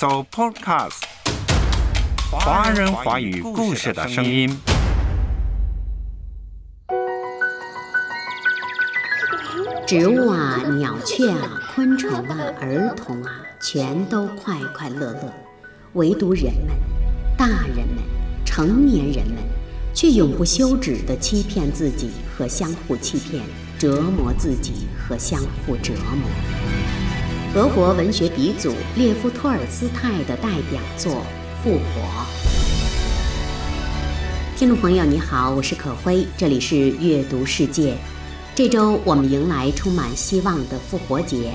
So Podcast，华人华语故事的声音。植物啊，鸟雀啊，昆虫啊，儿童啊，全都快快乐乐，唯独人们，大人们，成年人们，却永不休止地欺骗自己和相互欺骗，折磨自己和相互折磨。俄国文学鼻祖列夫·托尔斯泰的代表作《复活》。听众朋友，你好，我是可辉，这里是阅读世界。这周我们迎来充满希望的复活节。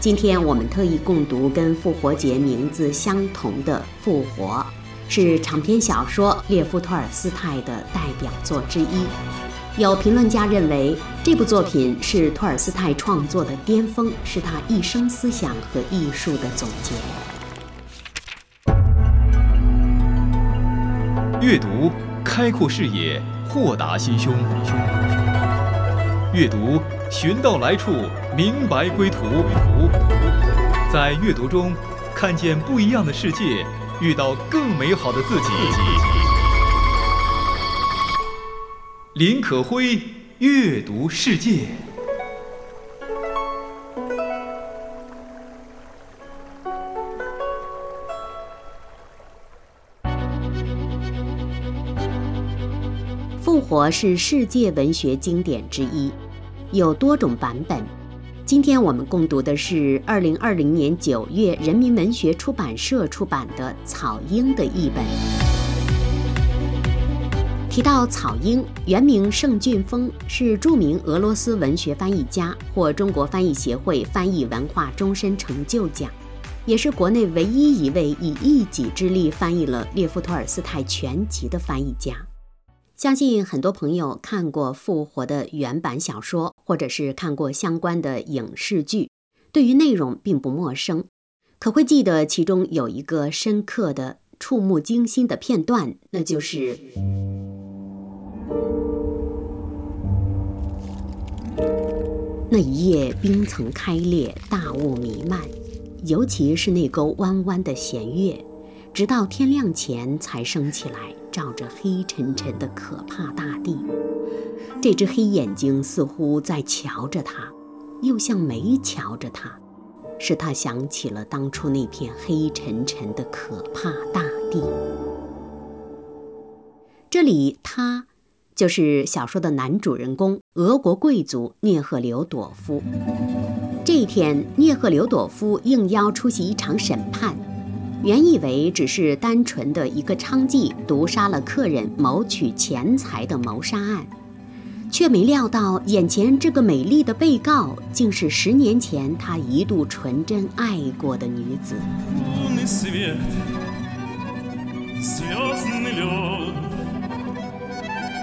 今天我们特意共读跟复活节名字相同的《复活》，是长篇小说列夫·托尔斯泰的代表作之一。有评论家认为，这部作品是托尔斯泰创作的巅峰，是他一生思想和艺术的总结。阅读，开阔视野，豁达心胸。阅读，寻到来处，明白归途。在阅读中，看见不一样的世界，遇到更美好的自己。林可辉，阅读世界。复活是世界文学经典之一。有多种版本。今天我们共读的是二零二零年九月人民文学出版社出版的草婴的译本。提到草婴，原名盛俊峰，是著名俄罗斯文学翻译家，获中国翻译协会翻译文化终身成就奖，也是国内唯一一位以一己之力翻译了列夫·托尔斯泰全集的翻译家。相信很多朋友看过《复活》的原版小说，或者是看过相关的影视剧，对于内容并不陌生，可会记得其中有一个深刻的、触目惊心的片段，那就是那一夜冰层开裂，大雾弥漫，尤其是那钩弯弯的弦月，直到天亮前才升起来。照着黑沉沉的可怕大地，这只黑眼睛似乎在瞧着他，又像没瞧着他，使他想起了当初那片黑沉沉的可怕大地。这里，他就是小说的男主人公——俄国贵族涅赫留朵夫。这一天，涅赫留朵夫应邀出席一场审判。原以为只是单纯的一个娼妓毒杀了客人谋取钱财的谋杀案，却没料到眼前这个美丽的被告竟是十年前他一度纯真爱过的女子。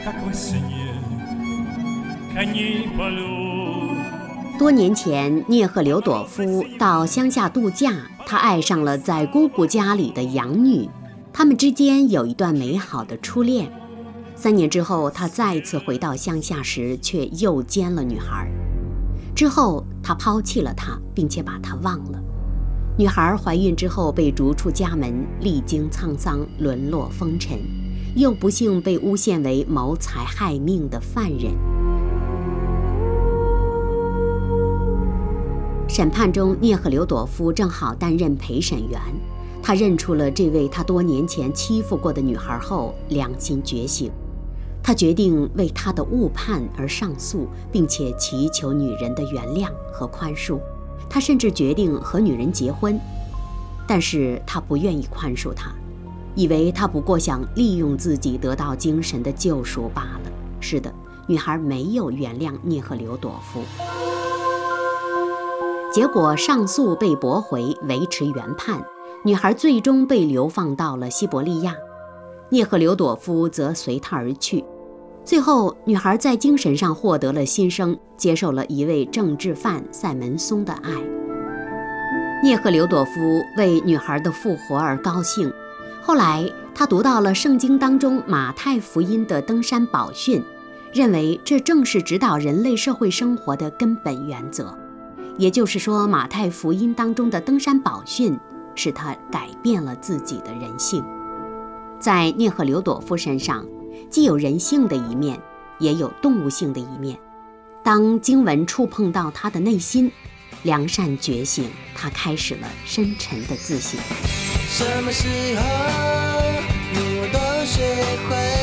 多年前，聂赫留朵夫到乡下度假，他爱上了在姑姑家里的养女，他们之间有一段美好的初恋。三年之后，他再次回到乡下时，却又奸了女孩。之后，他抛弃了她，并且把她忘了。女孩怀孕之后被逐出家门，历经沧桑，沦落风尘，又不幸被诬陷为谋财害命的犯人。审判中，涅赫留朵夫正好担任陪审员。他认出了这位他多年前欺负过的女孩后，良心觉醒。他决定为他的误判而上诉，并且祈求女人的原谅和宽恕。他甚至决定和女人结婚，但是他不愿意宽恕她，以为他不过想利用自己得到精神的救赎罢了。是的，女孩没有原谅涅赫留朵夫。结果上诉被驳回，维持原判。女孩最终被流放到了西伯利亚，涅赫留朵夫则随她而去。最后，女孩在精神上获得了新生，接受了一位政治犯塞门松的爱。涅赫留朵夫为女孩的复活而高兴。后来，他读到了圣经当中马太福音的登山宝训，认为这正是指导人类社会生活的根本原则。也就是说，《马太福音》当中的登山宝训，使他改变了自己的人性。在涅赫留朵夫身上，既有人性的一面，也有动物性的一面。当经文触碰到他的内心，良善觉醒，他开始了深沉的自省。什么时候你我都学会，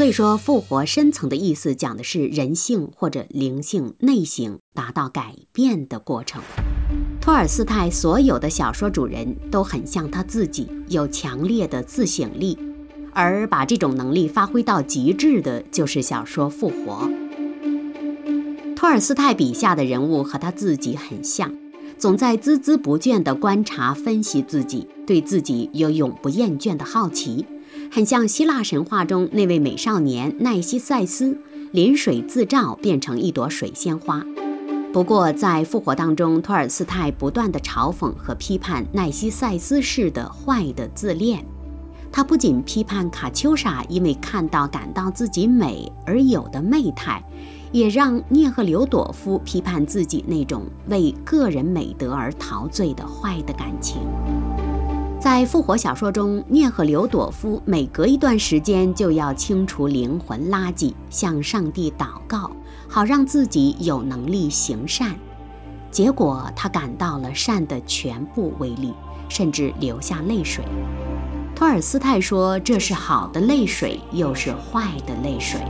所以说，复活深层的意思讲的是人性或者灵性内省达到改变的过程。托尔斯泰所有的小说主人都很像他自己，有强烈的自省力，而把这种能力发挥到极致的，就是小说《复活》。托尔斯泰笔下的人物和他自己很像，总在孜孜不倦地观察、分析自己，对自己有永不厌倦的好奇。很像希腊神话中那位美少年奈西塞斯，临水自照变成一朵水仙花。不过，在复活当中，托尔斯泰不断地嘲讽和批判奈西塞斯式的坏的自恋。他不仅批判卡秋莎因为看到感到自己美而有的媚态，也让涅赫留朵夫批判自己那种为个人美德而陶醉的坏的感情。在复活小说中，聂赫留朵夫每隔一段时间就要清除灵魂垃圾，向上帝祷告，好让自己有能力行善。结果，他感到了善的全部威力，甚至流下泪水。托尔斯泰说：“这是好的泪水，又是坏的泪水。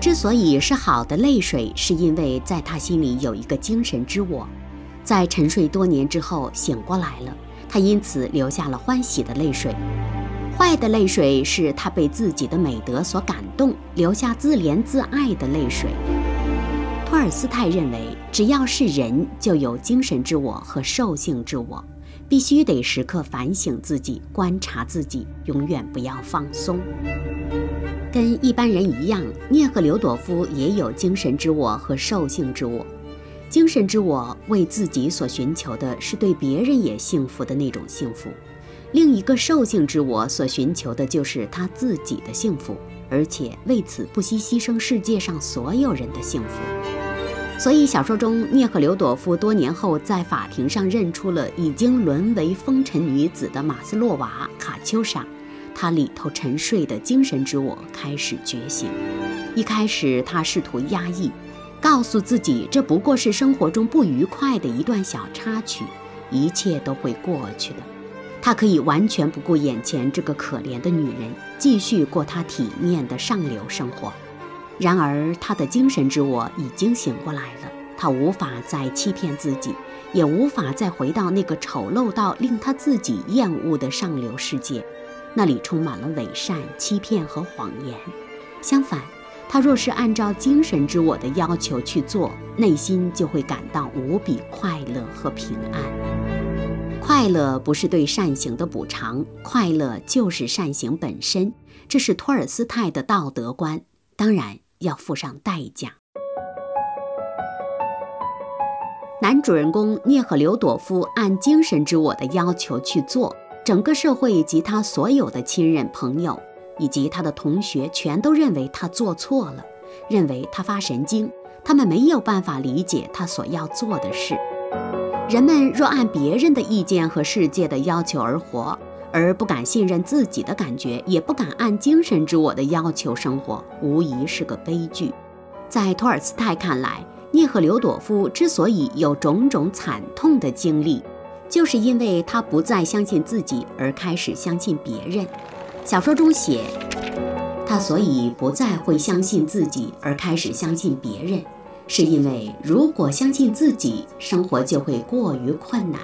之所以是好的泪水，是因为在他心里有一个精神之我，在沉睡多年之后醒过来了。”他因此流下了欢喜的泪水，坏的泪水是他被自己的美德所感动，留下自怜自爱的泪水。托尔斯泰认为，只要是人，就有精神之我和兽性之我，必须得时刻反省自己，观察自己，永远不要放松。跟一般人一样，涅赫留朵夫也有精神之我和兽性之我。精神之我为自己所寻求的是对别人也幸福的那种幸福，另一个兽性之我所寻求的就是他自己的幸福，而且为此不惜牺牲世界上所有人的幸福。所以小说中，涅赫留朵夫多年后在法庭上认出了已经沦为风尘女子的马斯洛娃卡秋莎，她里头沉睡的精神之我开始觉醒。一开始，他试图压抑。告诉自己，这不过是生活中不愉快的一段小插曲，一切都会过去的。他可以完全不顾眼前这个可怜的女人，继续过他体面的上流生活。然而，他的精神之我已经醒过来了，他无法再欺骗自己，也无法再回到那个丑陋到令他自己厌恶的上流世界，那里充满了伪善、欺骗和谎言。相反，他若是按照精神之我的要求去做，内心就会感到无比快乐和平安。快乐不是对善行的补偿，快乐就是善行本身。这是托尔斯泰的道德观，当然要付上代价。男主人公聂赫留朵夫按精神之我的要求去做，整个社会及他所有的亲人朋友。以及他的同学全都认为他做错了，认为他发神经，他们没有办法理解他所要做的事。人们若按别人的意见和世界的要求而活，而不敢信任自己的感觉，也不敢按精神之我的要求生活，无疑是个悲剧。在托尔斯泰看来，涅赫留朵夫之所以有种种惨痛的经历，就是因为他不再相信自己，而开始相信别人。小说中写，他所以不再会相信自己，而开始相信别人，是因为如果相信自己，生活就会过于困难；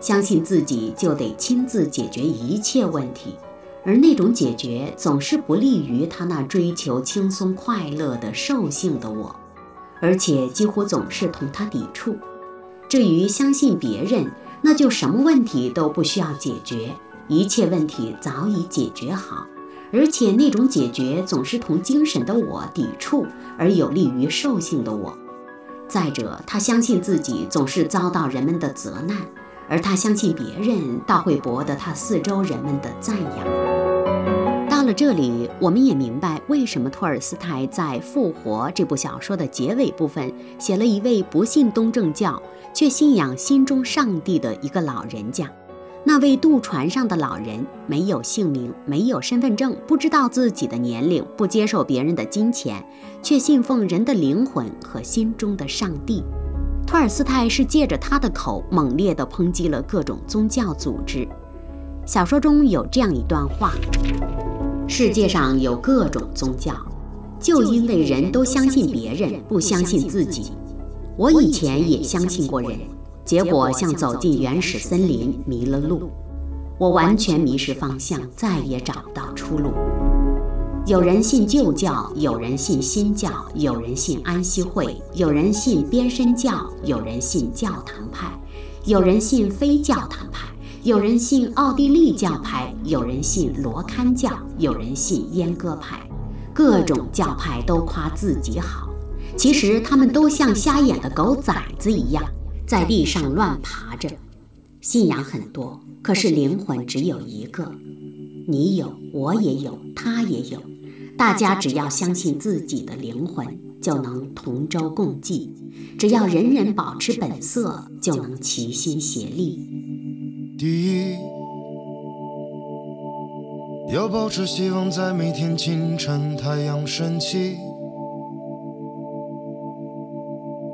相信自己就得亲自解决一切问题，而那种解决总是不利于他那追求轻松快乐的兽性的我，而且几乎总是同他抵触。至于相信别人，那就什么问题都不需要解决，一切问题早已解决好，而且那种解决总是同精神的我抵触，而有利于兽性的我。再者，他相信自己总是遭到人们的责难，而他相信别人倒会博得他四周人们的赞扬。到了这里，我们也明白为什么托尔斯泰在《复活》这部小说的结尾部分写了一位不信东正教却信仰心中上帝的一个老人家。那位渡船上的老人没有姓名，没有身份证，不知道自己的年龄，不接受别人的金钱，却信奉人的灵魂和心中的上帝。托尔斯泰是借着他的口猛烈地抨击了各种宗教组织。小说中有这样一段话：世界上有各种宗教，就因为人都相信别人，不相信自己。我以前也相信过人。结果像走进原始森林，迷了路。我完全迷失方向，再也找不到出路。有人信旧教，有人信新教，有人信安息会，有人信边身教，有人信教堂派，有人信非教堂派，有人信奥地利教派，有人信罗堪教，有人信阉割派。各种教派都夸自己好，其实他们都像瞎眼的狗崽子一样。在地上乱爬着，信仰很多，可是灵魂只有一个。你有，我也有，他也有。大家只要相信自己的灵魂，就能同舟共济；只要人人保持本色，就能齐心协力。第一，要保持希望，在每天清晨太阳升起。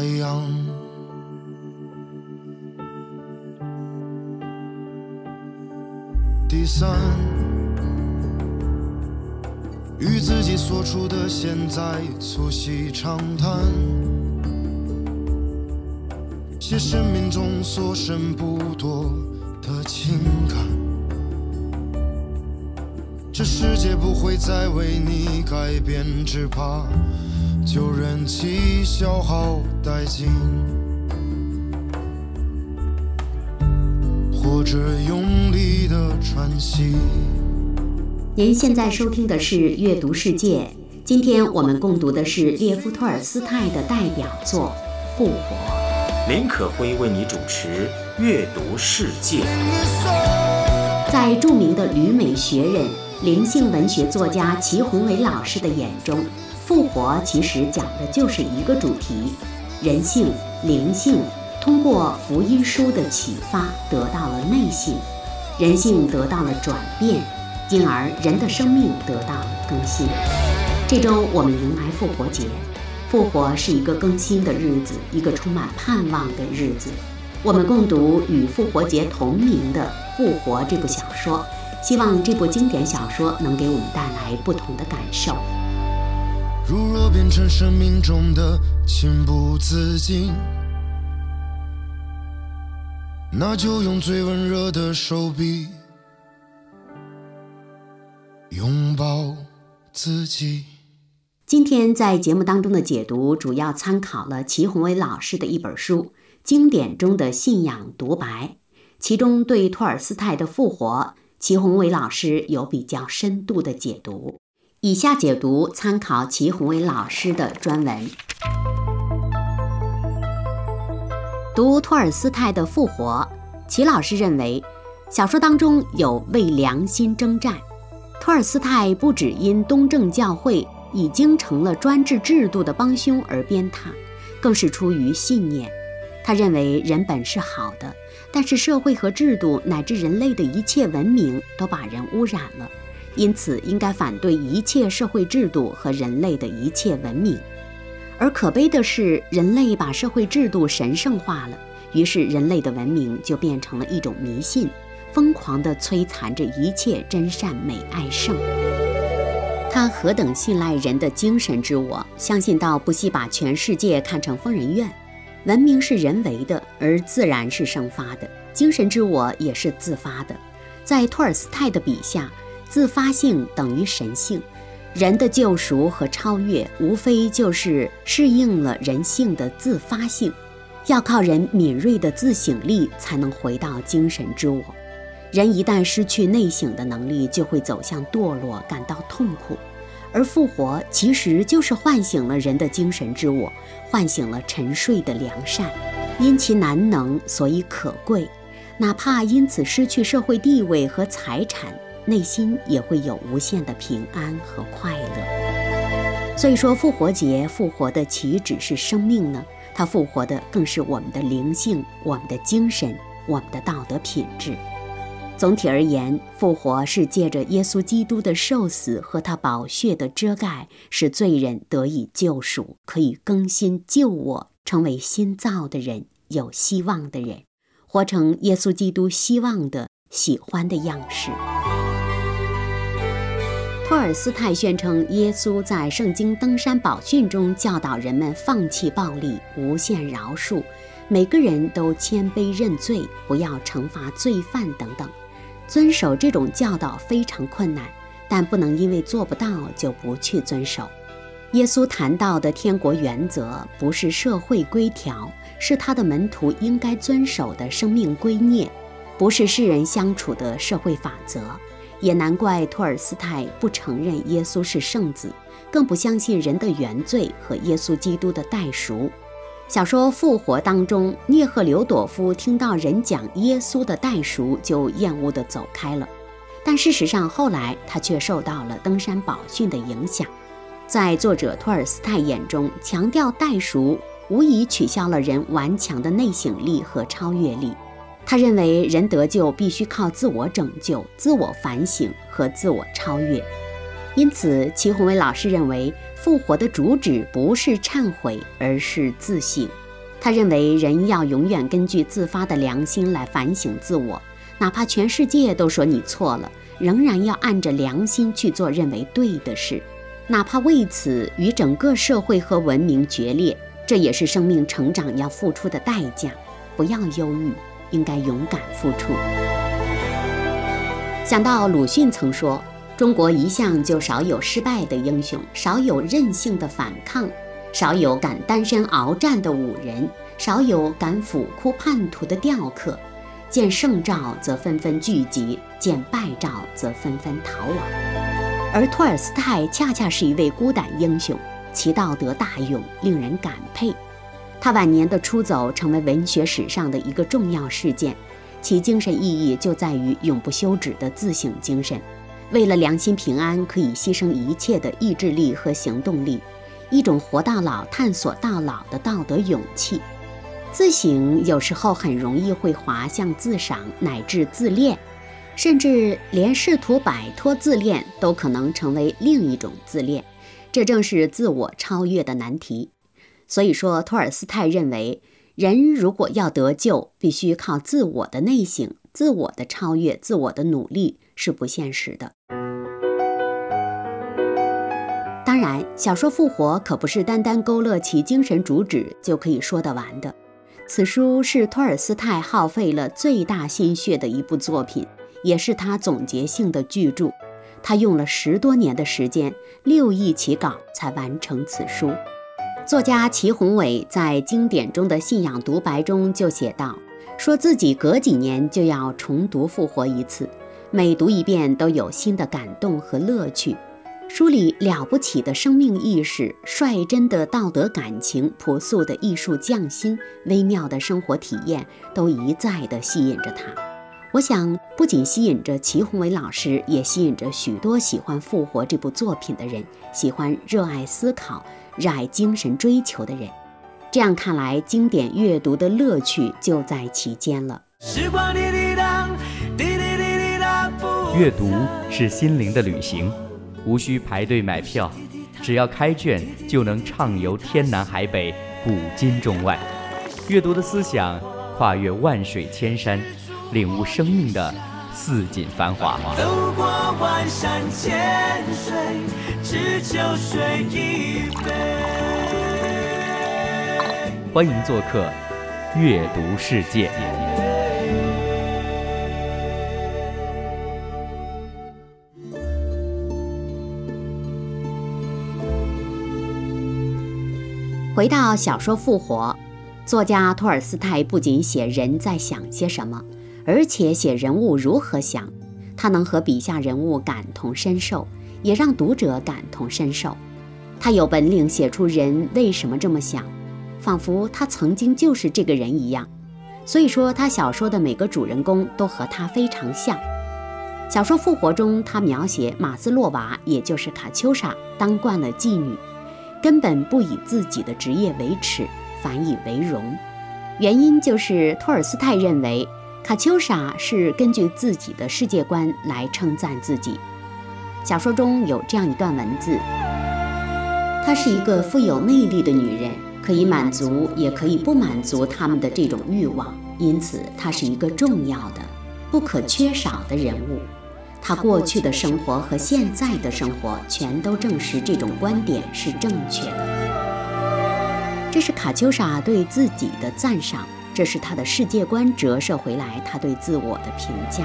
太阳。第三，与自己所处的现在促膝长谈，写生命中所剩不多的情感。这世界不会再为你改变，只怕就任其消耗殆尽，或者用力的喘息。您现在收听的是《阅读世界》，今天我们共读的是列夫·托尔斯泰的代表作《复活》。林可辉为你主持《阅读世界》。在著名的旅美学人。灵性文学作家齐宏伟老师的眼中，复活其实讲的就是一个主题：人性、灵性通过福音书的启发得到了内性，人性得到了转变，因而人的生命得到了更新。这周我们迎来复活节，复活是一个更新的日子，一个充满盼望的日子。我们共读与复活节同名的《复活》这部小说。希望这部经典小说能给我们带来不同的感受。如若变成生命中的情不自禁，那就用最温热的手臂拥抱自己。今天在节目当中的解读主要参考了齐宏伟老师的一本书《经典中的信仰独白》，其中对托尔斯泰的复活。齐宏伟老师有比较深度的解读，以下解读参考齐宏伟老师的专文。读托尔斯泰的《复活》，齐老师认为，小说当中有为良心征战。托尔斯泰不只因东正教会已经成了专制制度的帮凶而鞭挞，更是出于信念。他认为人本是好的，但是社会和制度乃至人类的一切文明都把人污染了，因此应该反对一切社会制度和人类的一切文明。而可悲的是，人类把社会制度神圣化了，于是人类的文明就变成了一种迷信，疯狂地摧残着一切真善美爱圣。他何等信赖人的精神之我，相信到不惜把全世界看成疯人院。文明是人为的，而自然是生发的；精神之我也是自发的。在托尔斯泰的笔下，自发性等于神性。人的救赎和超越，无非就是适应了人性的自发性。要靠人敏锐的自省力，才能回到精神之我。人一旦失去内省的能力，就会走向堕落，感到痛苦。而复活其实就是唤醒了人的精神之我，唤醒了沉睡的良善。因其难能，所以可贵。哪怕因此失去社会地位和财产，内心也会有无限的平安和快乐。所以说，复活节复活的岂止是生命呢？它复活的更是我们的灵性、我们的精神、我们的道德品质。总体而言，复活是借着耶稣基督的受死和他宝血的遮盖，使罪人得以救赎，可以更新救我，成为新造的人，有希望的人，活成耶稣基督希望的、喜欢的样式。托尔斯泰宣称，耶稣在圣经登山宝训中教导人们放弃暴力、无限饶恕，每个人都谦卑认罪，不要惩罚罪犯等等。遵守这种教导非常困难，但不能因为做不到就不去遵守。耶稣谈到的天国原则不是社会规条，是他的门徒应该遵守的生命规臬，不是世人相处的社会法则。也难怪托尔斯泰不承认耶稣是圣子，更不相信人的原罪和耶稣基督的代赎。小说《复活》当中，聂赫留朵夫听到人讲耶稣的代赎，就厌恶地走开了。但事实上，后来他却受到了登山宝训的影响。在作者托尔斯泰眼中，强调代赎，无疑取消了人顽强的内省力和超越力。他认为，人得救必须靠自我拯救、自我反省和自我超越。因此，齐宏伟老师认为。复活的主旨不是忏悔，而是自省。他认为人要永远根据自发的良心来反省自我，哪怕全世界都说你错了，仍然要按着良心去做认为对的事，哪怕为此与整个社会和文明决裂，这也是生命成长要付出的代价。不要忧郁，应该勇敢付出。想到鲁迅曾说。中国一向就少有失败的英雄，少有任性的反抗，少有敢单身鏖战的武人，少有敢俯哭叛徒的吊客。见胜兆则纷纷聚集，见败兆则纷纷逃亡。而托尔斯泰恰恰是一位孤胆英雄，其道德大勇令人感佩。他晚年的出走成为文学史上的一个重要事件，其精神意义就在于永不休止的自省精神。为了良心平安，可以牺牲一切的意志力和行动力，一种活到老、探索到老的道德勇气。自省有时候很容易会滑向自赏乃至自恋，甚至连试图摆脱自恋都可能成为另一种自恋。这正是自我超越的难题。所以说，托尔斯泰认为，人如果要得救，必须靠自我的内省、自我的超越、自我的努力。是不现实的。当然，小说《复活》可不是单单勾勒其精神主旨就可以说得完的。此书是托尔斯泰耗费了最大心血的一部作品，也是他总结性的巨著。他用了十多年的时间，六亿起稿才完成此书。作家齐宏伟在经典中的信仰独白中就写道：“说自己隔几年就要重读《复活》一次。”每读一遍都有新的感动和乐趣，书里了不起的生命意识、率真的道德感情、朴素的艺术匠心、微妙的生活体验，都一再地吸引着他。我想，不仅吸引着齐宏伟老师，也吸引着许多喜欢《复活》这部作品的人，喜欢热爱思考、热爱精神追求的人。这样看来，经典阅读的乐趣就在其间了。阅读是心灵的旅行。无需排队买票，只要开卷就能畅游天南海北、古今中外。阅读的思想跨越万水千山，领悟生命的似锦繁华。走过万山千水，只求水一杯。欢迎做客阅读世界。回到小说《复活》，作家托尔斯泰不仅写人在想些什么，而且写人物如何想。他能和笔下人物感同身受，也让读者感同身受。他有本领写出人为什么这么想，仿佛他曾经就是这个人一样。所以说，他小说的每个主人公都和他非常像。小说《复活》中，他描写马斯洛娃，也就是卡秋莎，当惯了妓女。根本不以自己的职业为耻，反以为荣。原因就是托尔斯泰认为卡秋莎是根据自己的世界观来称赞自己。小说中有这样一段文字：她是一个富有魅力的女人，可以满足也可以不满足他们的这种欲望，因此她是一个重要的、不可缺少的人物。他过去的生活和现在的生活全都证实这种观点是正确的。这是卡秋莎对自己的赞赏，这是他的世界观折射回来他对自我的评价。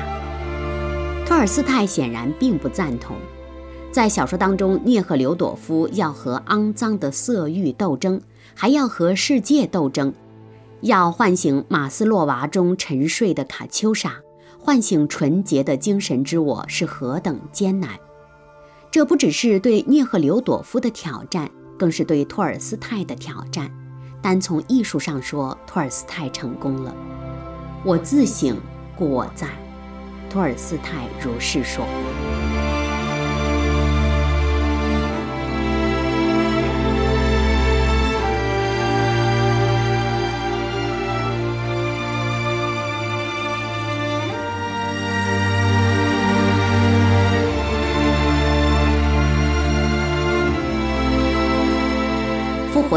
托尔斯泰显然并不赞同。在小说当中，涅赫留朵夫要和肮脏的色欲斗争，还要和世界斗争，要唤醒马斯洛娃中沉睡的卡秋莎。唤醒纯洁的精神之我是何等艰难！这不只是对聂赫留朵夫的挑战，更是对托尔斯泰的挑战。单从艺术上说，托尔斯泰成功了。我自省，故我在。托尔斯泰如是说。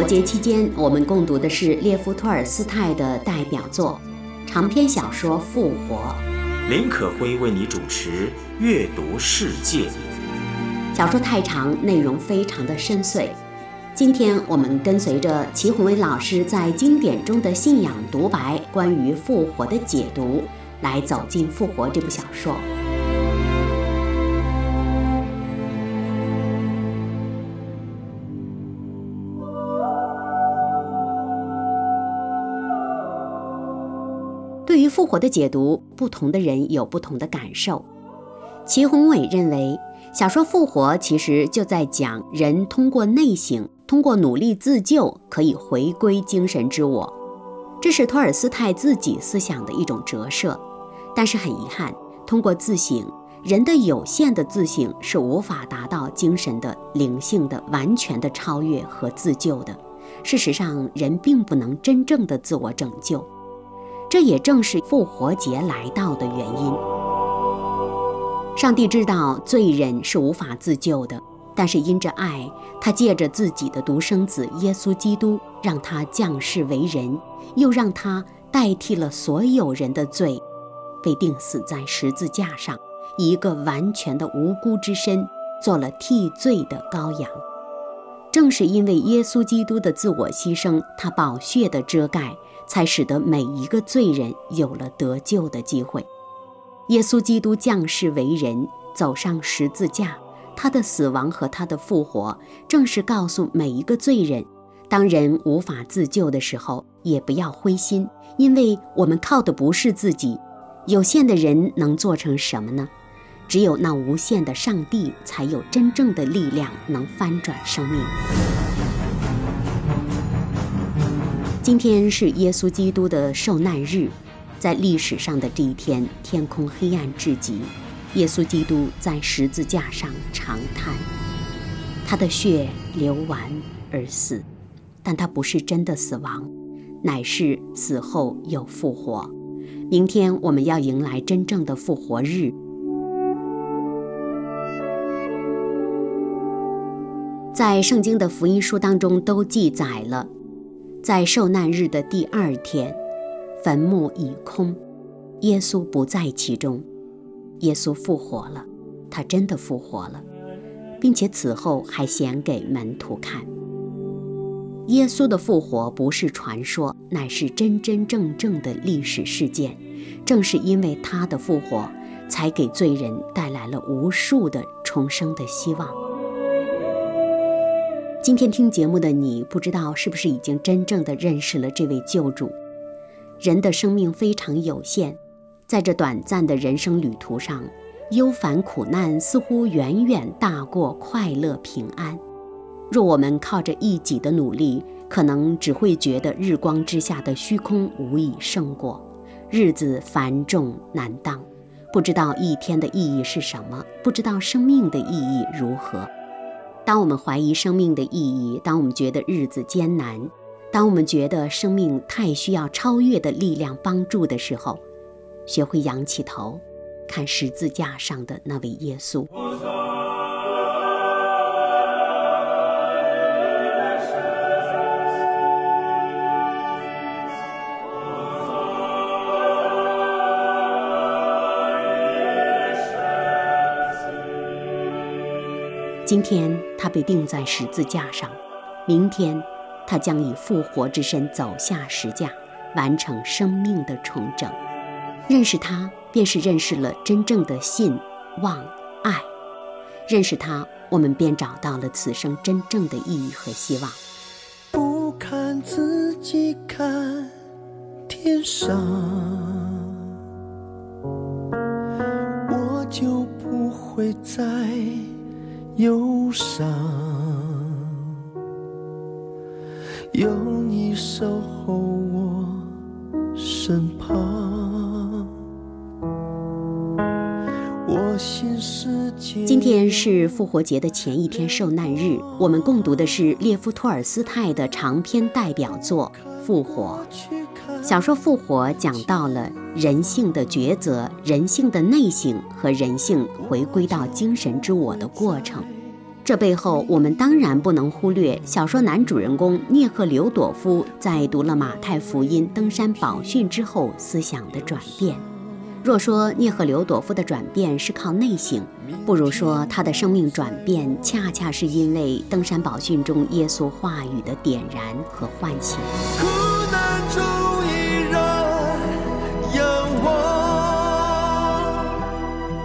节期间，我们共读的是列夫·托尔斯泰的代表作长篇小说《复活》。林可辉为你主持《阅读世界》。小说太长，内容非常的深邃。今天我们跟随着齐宏伟老师在经典中的信仰独白，关于复活的解读，来走进《复活》这部小说。活的解读，不同的人有不同的感受。齐宏伟认为，小说《复活》其实就在讲人通过内省，通过努力自救，可以回归精神之我。这是托尔斯泰自己思想的一种折射。但是很遗憾，通过自省，人的有限的自省是无法达到精神的灵性的完全的超越和自救的。事实上，人并不能真正的自我拯救。这也正是复活节来到的原因。上帝知道罪人是无法自救的，但是因着爱，他借着自己的独生子耶稣基督，让他降世为人，又让他代替了所有人的罪，被钉死在十字架上，以一个完全的无辜之身，做了替罪的羔羊。正是因为耶稣基督的自我牺牲，他宝血的遮盖。才使得每一个罪人有了得救的机会。耶稣基督降世为人，走上十字架，他的死亡和他的复活，正是告诉每一个罪人：当人无法自救的时候，也不要灰心，因为我们靠的不是自己。有限的人能做成什么呢？只有那无限的上帝才有真正的力量能翻转生命。今天是耶稣基督的受难日，在历史上的这一天，天空黑暗至极，耶稣基督在十字架上长叹，他的血流完而死，但他不是真的死亡，乃是死后又复活。明天我们要迎来真正的复活日。在圣经的福音书当中都记载了，在受难日的第二天，坟墓已空，耶稣不在其中，耶稣复活了，他真的复活了，并且此后还显给门徒看。耶稣的复活不是传说，乃是真真正正的历史事件。正是因为他的复活，才给罪人带来了无数的重生的希望。今天听节目的你，不知道是不是已经真正的认识了这位救主？人的生命非常有限，在这短暂的人生旅途上，忧烦苦难似乎远远大过快乐平安。若我们靠着一己的努力，可能只会觉得日光之下的虚空无以胜过，日子繁重难当，不知道一天的意义是什么，不知道生命的意义如何。当我们怀疑生命的意义，当我们觉得日子艰难，当我们觉得生命太需要超越的力量帮助的时候，学会仰起头，看十字架上的那位耶稣。今天他被钉在十字架上，明天他将以复活之身走下十架，完成生命的重整。认识他，便是认识了真正的信、望、爱。认识他，我们便找到了此生真正的意义和希望。不看自己，看天上，我就不会再。忧伤，有你守候我身旁。今天是复活节的前一天，受难日。我们共读的是列夫·托尔斯泰的长篇代表作《复活》。小说《复活》讲到了人性的抉择、人性的内省和人性回归到精神之我的过程。这背后，我们当然不能忽略小说男主人公聂赫留朵夫在读了马太福音、登山宝训之后思想的转变。若说聂赫留朵夫的转变是靠内省，不如说他的生命转变恰恰是因为登山宝训中耶稣话语的点燃和唤醒。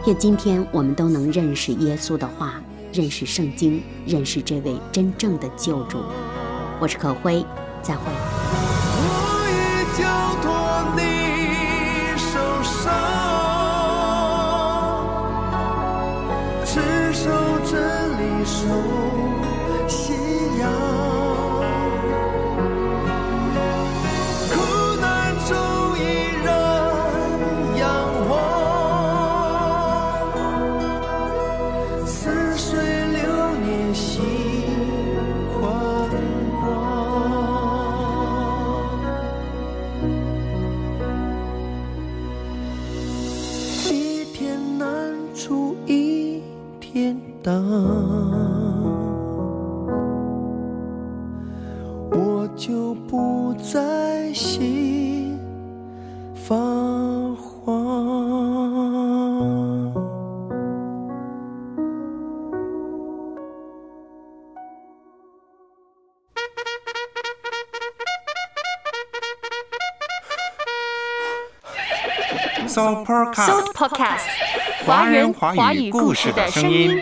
愿今天我们都能认识耶稣的话，认识圣经，认识这位真正的救主。我是可辉，再会。So Podcast，华人华语故事的声音。